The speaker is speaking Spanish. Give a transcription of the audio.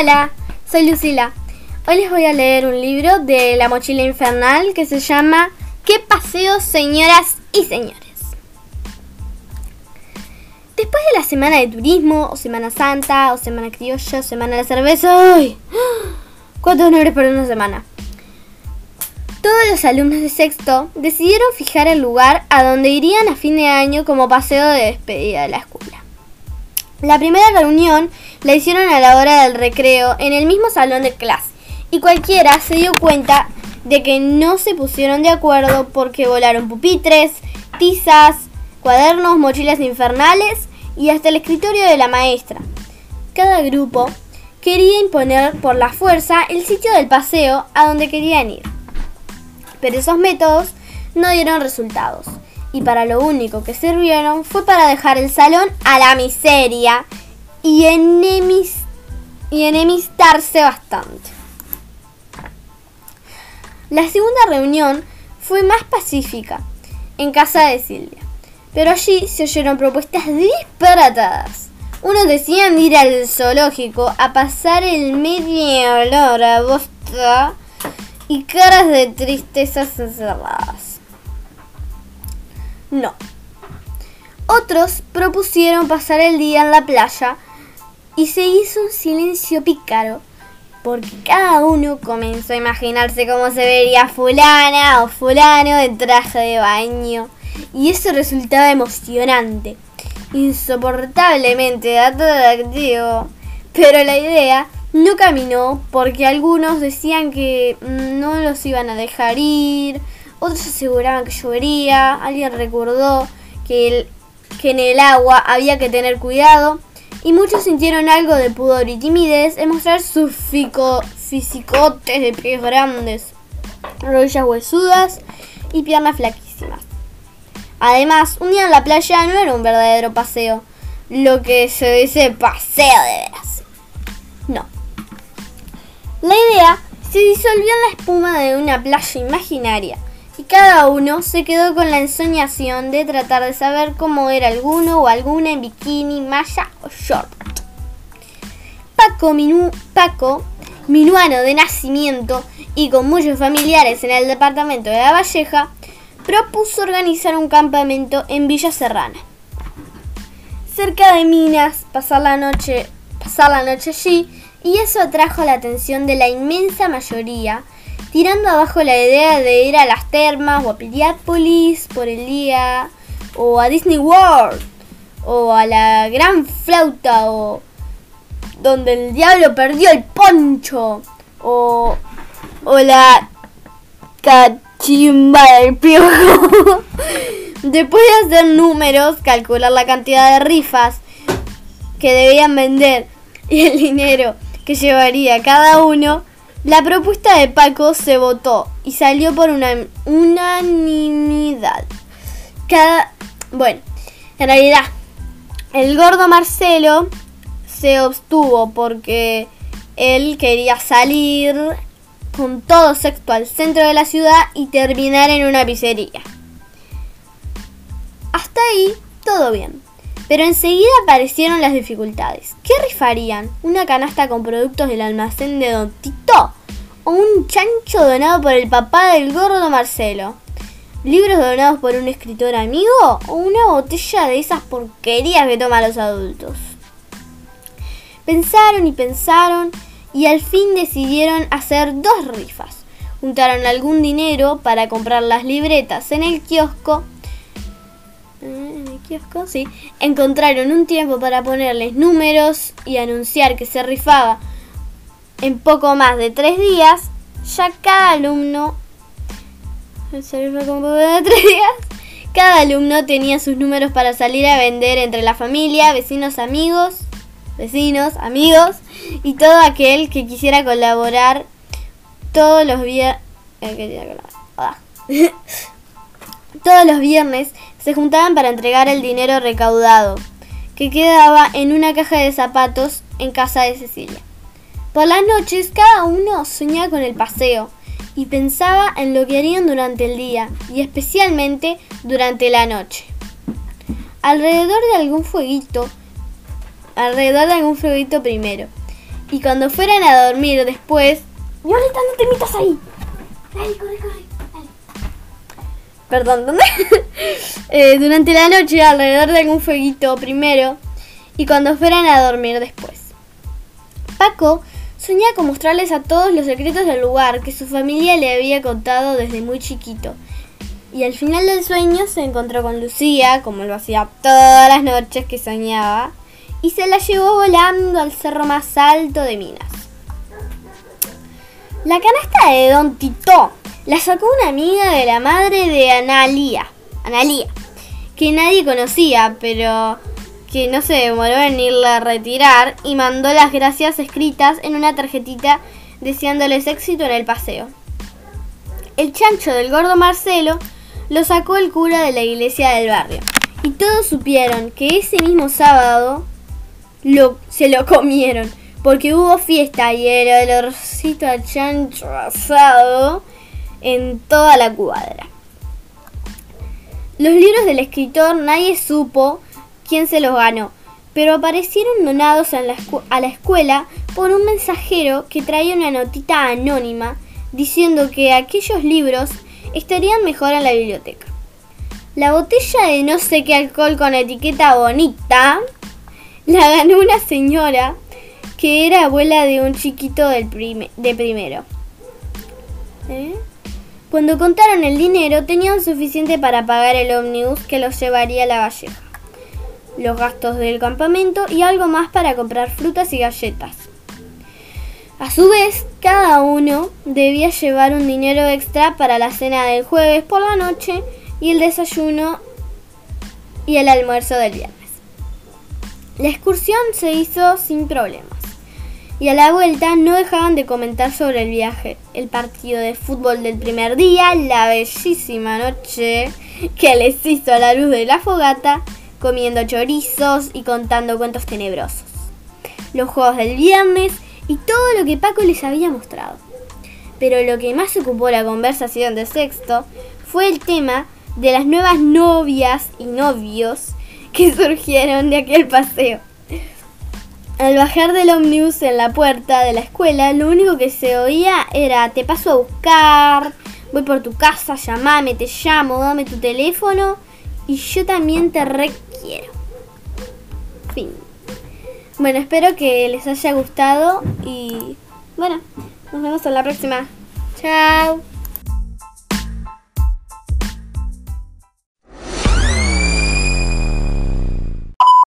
Hola, soy Lucila. Hoy les voy a leer un libro de La Mochila Infernal que se llama ¿Qué paseo, señoras y señores? Después de la semana de turismo, o Semana Santa, o Semana Criolla, o Semana de Cerveza, ¡ay! ¿Cuántos nombres para una semana? Todos los alumnos de sexto decidieron fijar el lugar a donde irían a fin de año como paseo de despedida de la escuela. La primera reunión la hicieron a la hora del recreo en el mismo salón de clase y cualquiera se dio cuenta de que no se pusieron de acuerdo porque volaron pupitres, tizas, cuadernos, mochilas infernales y hasta el escritorio de la maestra. Cada grupo quería imponer por la fuerza el sitio del paseo a donde querían ir. Pero esos métodos no dieron resultados y para lo único que sirvieron fue para dejar el salón a la miseria y, enemistarse bastante. La segunda reunión fue más pacífica, en casa de Silvia, pero allí se oyeron propuestas disparatadas. Unos decían ir al zoológico a pasar el medio olor a bosta y caras de tristezas encerradas. No. Otros propusieron pasar el día en la playa y se hizo un silencio pícaro porque cada uno comenzó a imaginarse cómo se vería fulana o fulano de traje de baño y eso resultaba emocionante, insoportablemente atractivo. Pero la idea no caminó porque algunos decían que no los iban a dejar ir, otros aseguraban que llovería, alguien recordó que, en el agua había que tener cuidado y muchos sintieron algo de pudor y timidez en mostrar sus fisicotes de pies grandes, rodillas huesudas y piernas flaquísimas. Además, un día en la playa no era un verdadero paseo, lo que se dice paseo de veras. No. La idea se disolvió en la espuma de una playa imaginaria y cada uno se quedó con la ensoñación de tratar de saber cómo era alguno o alguna en bikini, malla o short. Paco, Paco, minuano de nacimiento y con muchos familiares en el departamento de La Valleja, propuso organizar un campamento en Villa Serrana. Cerca de Minas, pasar la noche, pasar la noche allí, y eso atrajo la atención de la inmensa mayoría tirando abajo la idea de ir a las termas o a Piriápolis por el día, o a Disney World, o a la gran flauta, o donde el diablo perdió el poncho, o, o la cachimba del piojo. Después de hacer números, calcular la cantidad de rifas que debían vender y el dinero que llevaría cada uno, la propuesta de Paco se votó y salió por una unanimidad. Cada, bueno, en realidad, el gordo Marcelo se obstuvo porque él quería salir con todo sexto al centro de la ciudad y terminar en una pizzería. Hasta ahí, todo bien. Pero enseguida aparecieron las dificultades. ¿Qué rifarían? ¿Una canasta con productos del almacén de Don Tito? ¿O un chancho donado por el papá del gordo Marcelo? ¿Libros donados por un escritor amigo? ¿O una botella de esas porquerías que toman los adultos? Pensaron y pensaron y al fin decidieron hacer dos rifas. Juntaron algún dinero para comprar las libretas en el kiosco kiosco, encontraron un tiempo para ponerles números y anunciar que se rifaba en poco más de tres días, ya cada alumno cada alumno tenía sus números para salir a vender entre la familia, vecinos, amigos, vecinos, amigos y todo aquel que quisiera colaborar todos los días. todos los viernes se juntaban para entregar el dinero recaudado, que quedaba en una caja de zapatos en casa de Cecilia. Por las noches cada uno soñaba con el paseo y pensaba en lo que harían durante el día y especialmente durante la noche. Alrededor de algún fueguito, alrededor de algún fueguito primero. Y cuando fueran a dormir después... Violeta, no te metas ahí. Dale, corre, corre. Perdón, ¿dónde? Eh, durante la noche, alrededor de algún fueguito primero. Y cuando fueran a dormir después. Paco soñaba con mostrarles a todos los secretos del lugar que su familia le había contado desde muy chiquito. Y al final del sueño se encontró con Lucía, como lo hacía todas las noches que soñaba, y se la llevó volando al cerro más alto de Minas. La canasta de Don Tito la sacó una amiga de la madre de Analía, Analía, que nadie conocía, pero que no se demoró en irla a retirar y mandó las gracias escritas en una tarjetita deseándoles éxito en el paseo. El chancho del gordo Marcelo lo sacó el cura de la iglesia del barrio y todos supieron que ese mismo sábado lo, se lo comieron porque hubo fiesta y el olorcito a chancho asado en toda la cuadra. Los libros del escritor nadie supo quién se los ganó, pero aparecieron donados a la, a la escuela por un mensajero que traía una notita anónima diciendo que aquellos libros estarían mejor en la biblioteca. La botella de no sé qué alcohol con etiqueta bonita la ganó una señora que era abuela de un chiquito del de primero. ¿Eh? Cuando contaron el dinero, tenían suficiente para pagar el ómnibus que los llevaría a la Valleja, los gastos del campamento y algo más para comprar frutas y galletas. A su vez, cada uno debía llevar un dinero extra para la cena del jueves por la noche y el desayuno y el almuerzo del viernes. La excursión se hizo sin problemas y a la vuelta no dejaban de comentar sobre el viaje, el partido de fútbol del primer día, la bellísima noche que les hizo a la luz de la fogata, comiendo chorizos y contando cuentos tenebrosos, los juegos del viernes y todo lo que Paco les había mostrado. Pero lo que más ocupó la conversación de sexto fue el tema de las nuevas novias y novios que surgieron de aquel paseo. Al bajar del ómnibus en la puerta de la escuela, lo único que se oía era te paso a buscar, voy por tu casa, llamame, te llamo, dame tu teléfono y yo también te requiero. Fin. Bueno, espero que les haya gustado y bueno, nos vemos en la próxima. Chao.